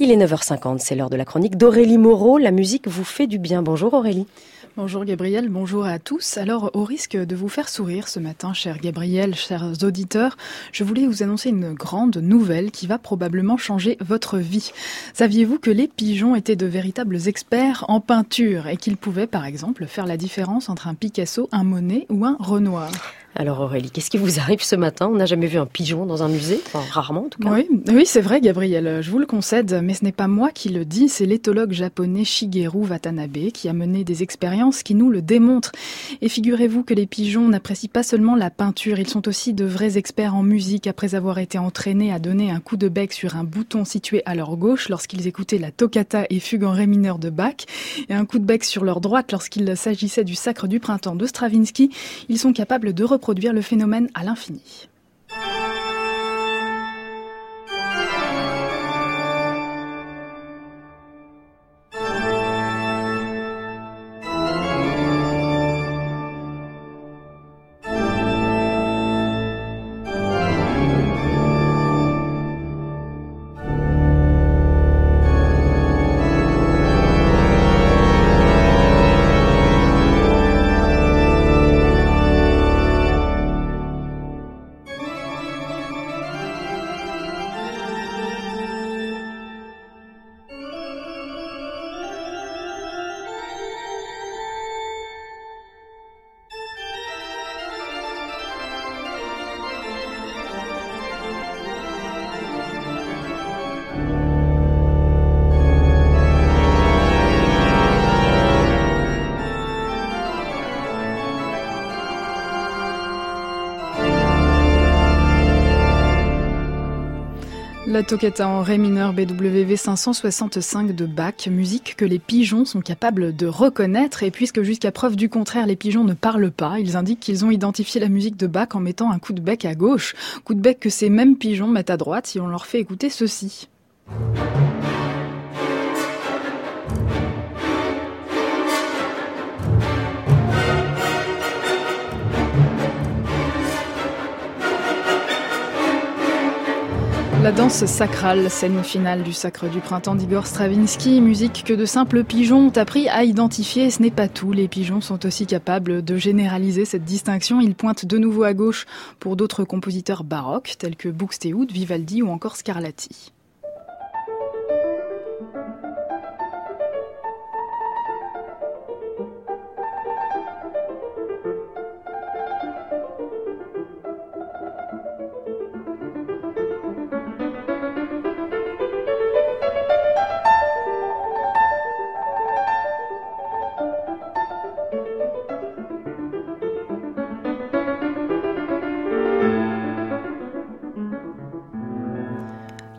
Il est 9h50, c'est l'heure de la chronique d'Aurélie Moreau. La musique vous fait du bien. Bonjour Aurélie. Bonjour Gabriel, bonjour à tous. Alors, au risque de vous faire sourire ce matin, cher Gabriel, chers auditeurs, je voulais vous annoncer une grande nouvelle qui va probablement changer votre vie. Saviez-vous que les pigeons étaient de véritables experts en peinture et qu'ils pouvaient, par exemple, faire la différence entre un Picasso, un Monet ou un Renoir? Alors Aurélie, qu'est-ce qui vous arrive ce matin? On n'a jamais vu un pigeon dans un musée, enfin rarement en tout cas. Oui, oui c'est vrai Gabriel, je vous le concède, mais ce n'est pas moi qui le dis, c'est l'éthologue japonais Shigeru Watanabe qui a mené des expériences qui nous le démontrent. Et figurez-vous que les pigeons n'apprécient pas seulement la peinture, ils sont aussi de vrais experts en musique après avoir été entraînés à donner un coup de bec sur un bouton situé à leur gauche lorsqu'ils écoutaient la toccata et fugue en ré mineur de Bach, et un coup de bec sur leur droite lorsqu'il s'agissait du Sacre du printemps de Stravinsky, ils sont capables de produire le phénomène à l'infini. La toccata en ré mineur BWV 565 de Bach, musique que les pigeons sont capables de reconnaître et puisque jusqu'à preuve du contraire les pigeons ne parlent pas, ils indiquent qu'ils ont identifié la musique de Bach en mettant un coup de bec à gauche, coup de bec que ces mêmes pigeons mettent à droite si on leur fait écouter ceci. La danse sacrale, scène finale du Sacre du Printemps d'Igor Stravinsky, musique que de simples pigeons ont appris à identifier. Ce n'est pas tout, les pigeons sont aussi capables de généraliser cette distinction. Ils pointent de nouveau à gauche pour d'autres compositeurs baroques tels que Buxtehude, Vivaldi ou encore Scarlatti.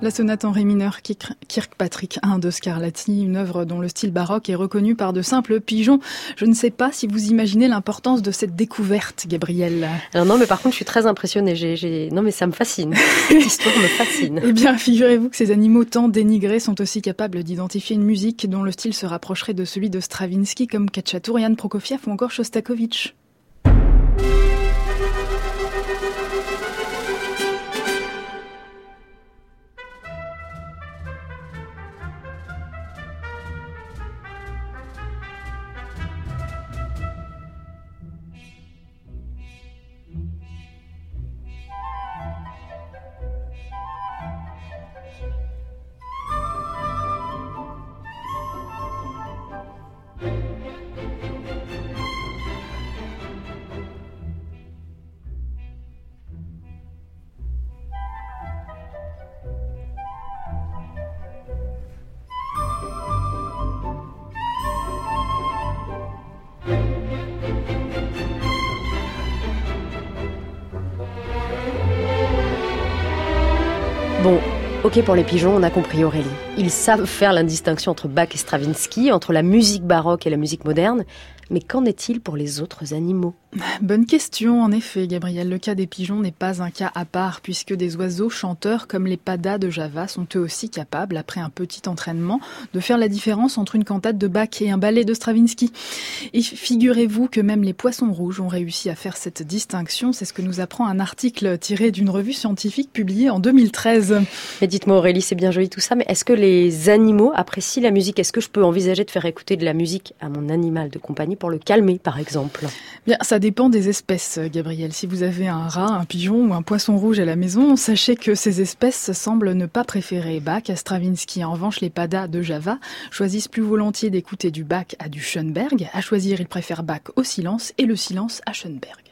La sonate en ré mineur Kirkpatrick I de Scarlatti, une œuvre dont le style baroque est reconnu par de simples pigeons. Je ne sais pas si vous imaginez l'importance de cette découverte, Gabrielle. Alors non, mais par contre, je suis très impressionnée. Non, mais ça me fascine. Cette histoire me fascine. eh bien, figurez-vous que ces animaux tant dénigrés sont aussi capables d'identifier une musique dont le style se rapprocherait de celui de Stravinsky, comme Kachatourian, Prokofiev ou encore Shostakovich. Bon, ok pour les pigeons, on a compris Aurélie. Ils savent faire l'indistinction entre Bach et Stravinsky, entre la musique baroque et la musique moderne, mais qu'en est-il pour les autres animaux? Bonne question, en effet, Gabriel. Le cas des pigeons n'est pas un cas à part, puisque des oiseaux chanteurs comme les padas de Java sont eux aussi capables, après un petit entraînement, de faire la différence entre une cantate de Bach et un ballet de Stravinsky. Et figurez-vous que même les poissons rouges ont réussi à faire cette distinction. C'est ce que nous apprend un article tiré d'une revue scientifique publiée en 2013. Mais dites-moi Aurélie, c'est bien joli tout ça, mais est-ce que les animaux apprécient la musique? Est-ce que je peux envisager de faire écouter de la musique à mon animal de compagnie pour le calmer, par exemple? Bien, ça dépend des espèces, Gabriel. Si vous avez un rat, un pigeon ou un poisson rouge à la maison, sachez que ces espèces semblent ne pas préférer Bach à Stravinsky. En revanche, les padas de Java choisissent plus volontiers d'écouter du Bach à du Schoenberg. À choisir, ils préfèrent Bach au silence et le silence à Schoenberg.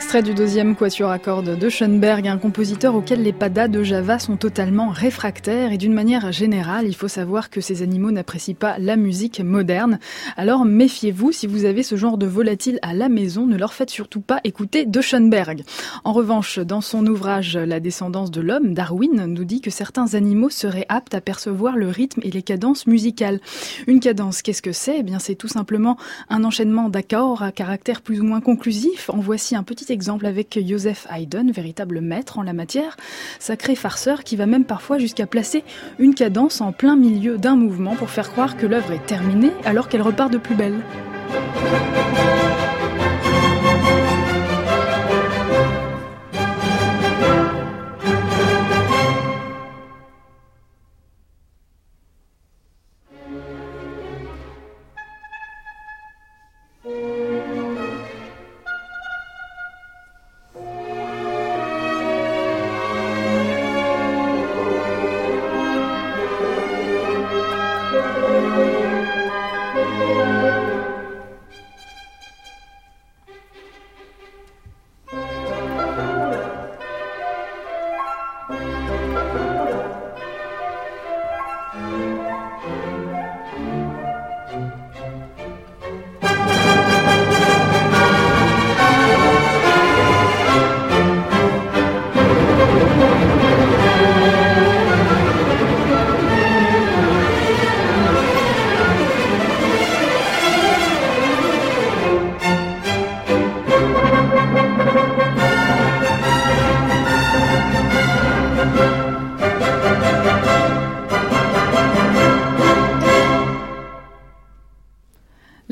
Extrait du deuxième quatuor à cordes de Schoenberg, un compositeur auquel les padas de Java sont totalement réfractaires et d'une manière générale, il faut savoir que ces animaux n'apprécient pas la musique moderne. Alors méfiez-vous, si vous avez ce genre de volatile à la maison, ne leur faites surtout pas écouter de Schoenberg. En revanche, dans son ouvrage La descendance de l'homme, Darwin nous dit que certains animaux seraient aptes à percevoir le rythme et les cadences musicales. Une cadence, qu'est-ce que c'est? Eh bien, c'est tout simplement un enchaînement d'accords à caractère plus ou moins conclusif. En voici un petit exemple avec Joseph Haydn, véritable maître en la matière, sacré farceur qui va même parfois jusqu'à placer une cadence en plein milieu d'un mouvement pour faire croire que l'œuvre est terminée alors qu'elle repart de plus belle.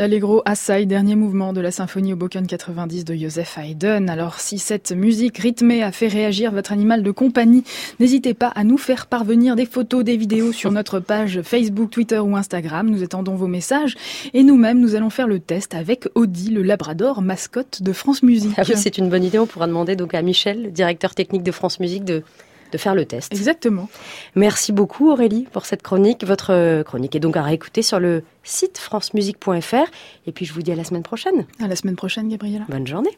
L'Allegro Assai, dernier mouvement de la symphonie au Boken 90 de Joseph Haydn. Alors, si cette musique rythmée a fait réagir votre animal de compagnie, n'hésitez pas à nous faire parvenir des photos, des vidéos sur notre page Facebook, Twitter ou Instagram. Nous attendons vos messages et nous-mêmes, nous allons faire le test avec Audi, le labrador mascotte de France Musique. Ah c'est une bonne idée. On pourra demander donc à Michel, directeur technique de France Musique, de de faire le test. Exactement. Merci beaucoup Aurélie pour cette chronique. Votre euh, chronique est donc à réécouter sur le site francemusique.fr. Et puis je vous dis à la semaine prochaine. À la semaine prochaine Gabriela. Bonne journée.